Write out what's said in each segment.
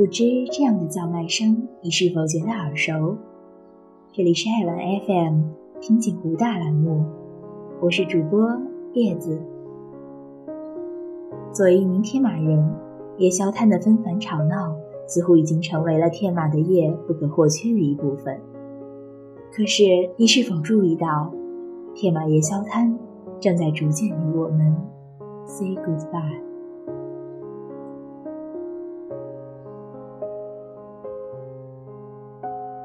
不知这样的叫卖声你是否觉得耳熟？这里是爱玩 FM 听景湖大栏目，我是主播叶子。作为一名天马人，夜宵摊的纷繁吵闹似乎已经成为了天马的夜不可或缺的一部分。可是，你是否注意到，天马夜宵摊正在逐渐与我们 say goodbye？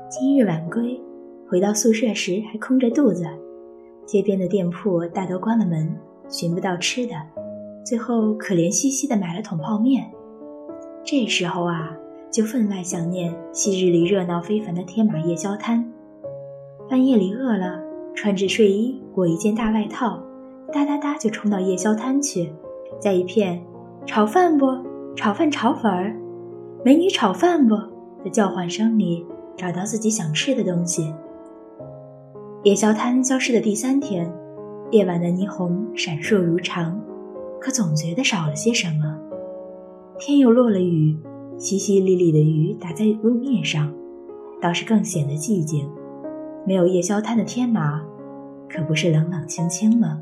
今日晚归，回到宿舍时还空着肚子，街边的店铺大都关了门，寻不到吃的，最后可怜兮兮的买了桶泡面。这时候啊，就分外想念昔日里热闹非凡的天马夜宵摊。半夜里饿了，穿着睡衣裹一件大外套，哒哒哒就冲到夜宵摊去，在一片“炒饭不？炒饭炒粉儿，美女炒饭不”的叫唤声里。找到自己想吃的东西。夜宵摊消失的第三天，夜晚的霓虹闪烁如常，可总觉得少了些什么。天又落了雨，淅淅沥沥的雨打在路面上，倒是更显得寂静。没有夜宵摊的天马，可不是冷冷清清了？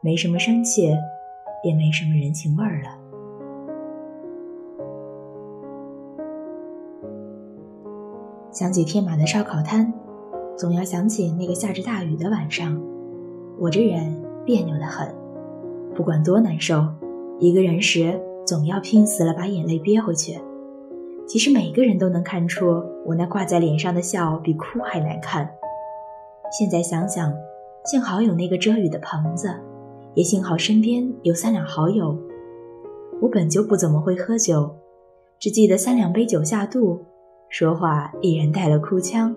没什么生气，也没什么人情味儿了。想起天马的烧烤摊，总要想起那个下着大雨的晚上。我这人别扭的很，不管多难受，一个人时总要拼死了把眼泪憋回去。其实每个人都能看出我那挂在脸上的笑比哭还难看。现在想想，幸好有那个遮雨的棚子，也幸好身边有三两好友。我本就不怎么会喝酒，只记得三两杯酒下肚。说话依然带了哭腔。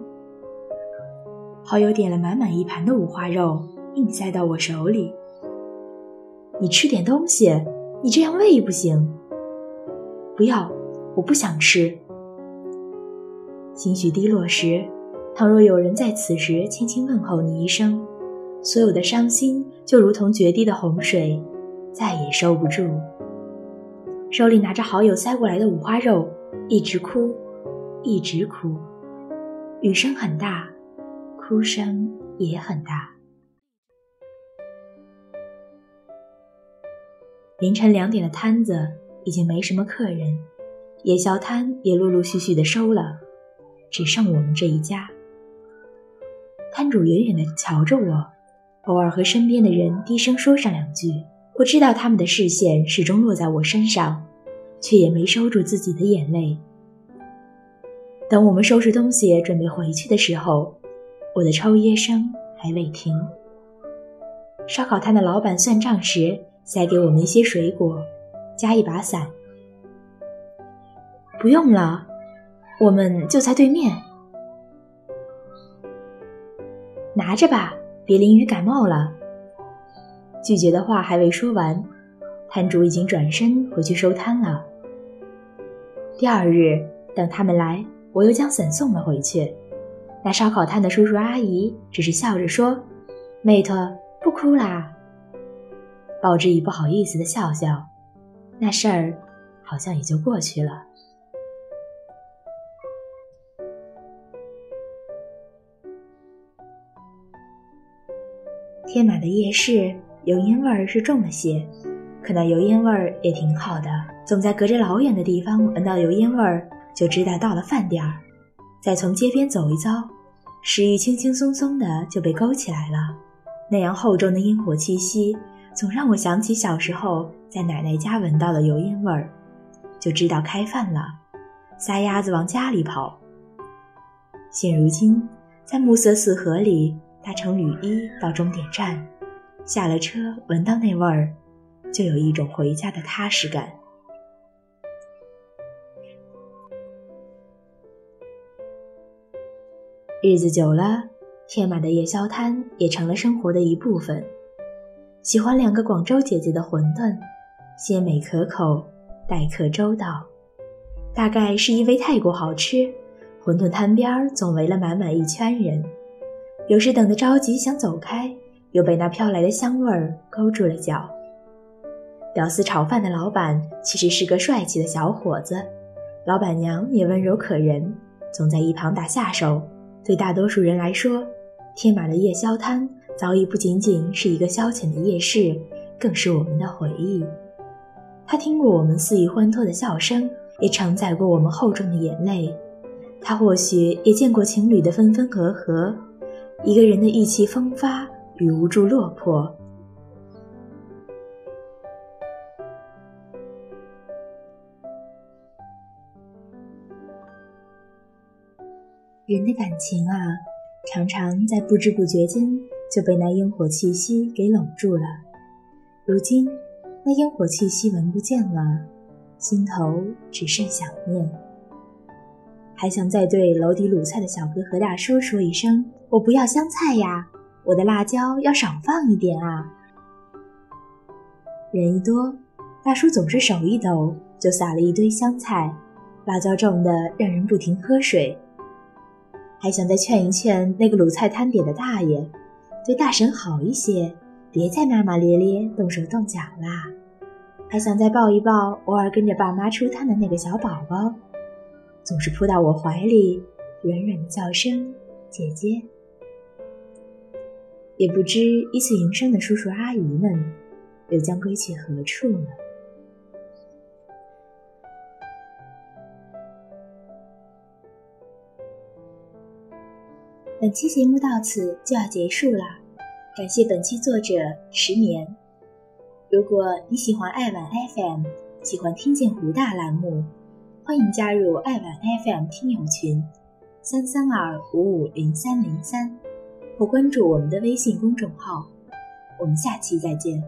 好友点了满满一盘的五花肉，硬塞到我手里。你吃点东西，你这样胃不行。不要，我不想吃。情绪低落时，倘若有人在此时轻轻问候你一声，所有的伤心就如同决堤的洪水，再也收不住。手里拿着好友塞过来的五花肉，一直哭。一直哭，雨声很大，哭声也很大。凌晨两点的摊子已经没什么客人，夜宵摊也陆陆续续的收了，只剩我们这一家。摊主远远的瞧着我，偶尔和身边的人低声说上两句。我知道他们的视线始终落在我身上，却也没收住自己的眼泪。等我们收拾东西准备回去的时候，我的抽噎声还未停。烧烤摊的老板算账时，塞给我们一些水果，加一把伞。不用了，我们就在对面。拿着吧，别淋雨感冒了。拒绝的话还未说完，摊主已经转身回去收摊了。第二日，等他们来。我又将伞送了回去，那烧烤摊的叔叔阿姨只是笑着说：“妹头，不哭啦。”报之以不好意思的笑笑，那事儿好像也就过去了。天马的夜市油烟味儿是重了些，可那油烟味儿也挺好的，总在隔着老远的地方闻到油烟味儿。就知道到了饭点儿，再从街边走一遭，食欲轻轻松松的就被勾起来了。那样厚重的烟火气息，总让我想起小时候在奶奶家闻到的油烟味儿，就知道开饭了，撒丫子往家里跑。现如今，在暮色四合里搭乘雨衣到终点站，下了车闻到那味儿，就有一种回家的踏实感。日子久了，天马的夜宵摊也成了生活的一部分。喜欢两个广州姐姐的馄饨，鲜美可口，待客周到。大概是因为太过好吃，馄饨摊边总围了满满一圈人。有时等得着急想走开，又被那飘来的香味儿勾住了脚。屌丝炒饭的老板其实是个帅气的小伙子，老板娘也温柔可人，总在一旁打下手。对大多数人来说，天马的夜宵摊早已不仅仅是一个消遣的夜市，更是我们的回忆。他听过我们肆意欢脱的笑声，也承载过我们厚重的眼泪。他或许也见过情侣的分分合合，一个人的意气风发与无助落魄。人的感情啊，常常在不知不觉间就被那烟火气息给拢住了。如今，那烟火气息闻不见了，心头只剩想念。还想再对楼底卤菜的小哥和大叔说一声：“我不要香菜呀，我的辣椒要少放一点啊。”人一多，大叔总是手一抖就撒了一堆香菜，辣椒重的让人不停喝水。还想再劝一劝那个卤菜摊点的大爷，对大婶好一些，别再骂骂咧咧、动手动脚啦。还想再抱一抱偶尔跟着爸妈出摊的那个小宝宝，总是扑到我怀里，软软的叫声“姐姐”。也不知依次营生的叔叔阿姨们，又将归去何处呢？本期节目到此就要结束了，感谢本期作者十年。如果你喜欢爱晚 FM，喜欢听见湖大栏目，欢迎加入爱晚 FM 听友群三三二五五零三零三，或关注我们的微信公众号。我们下期再见。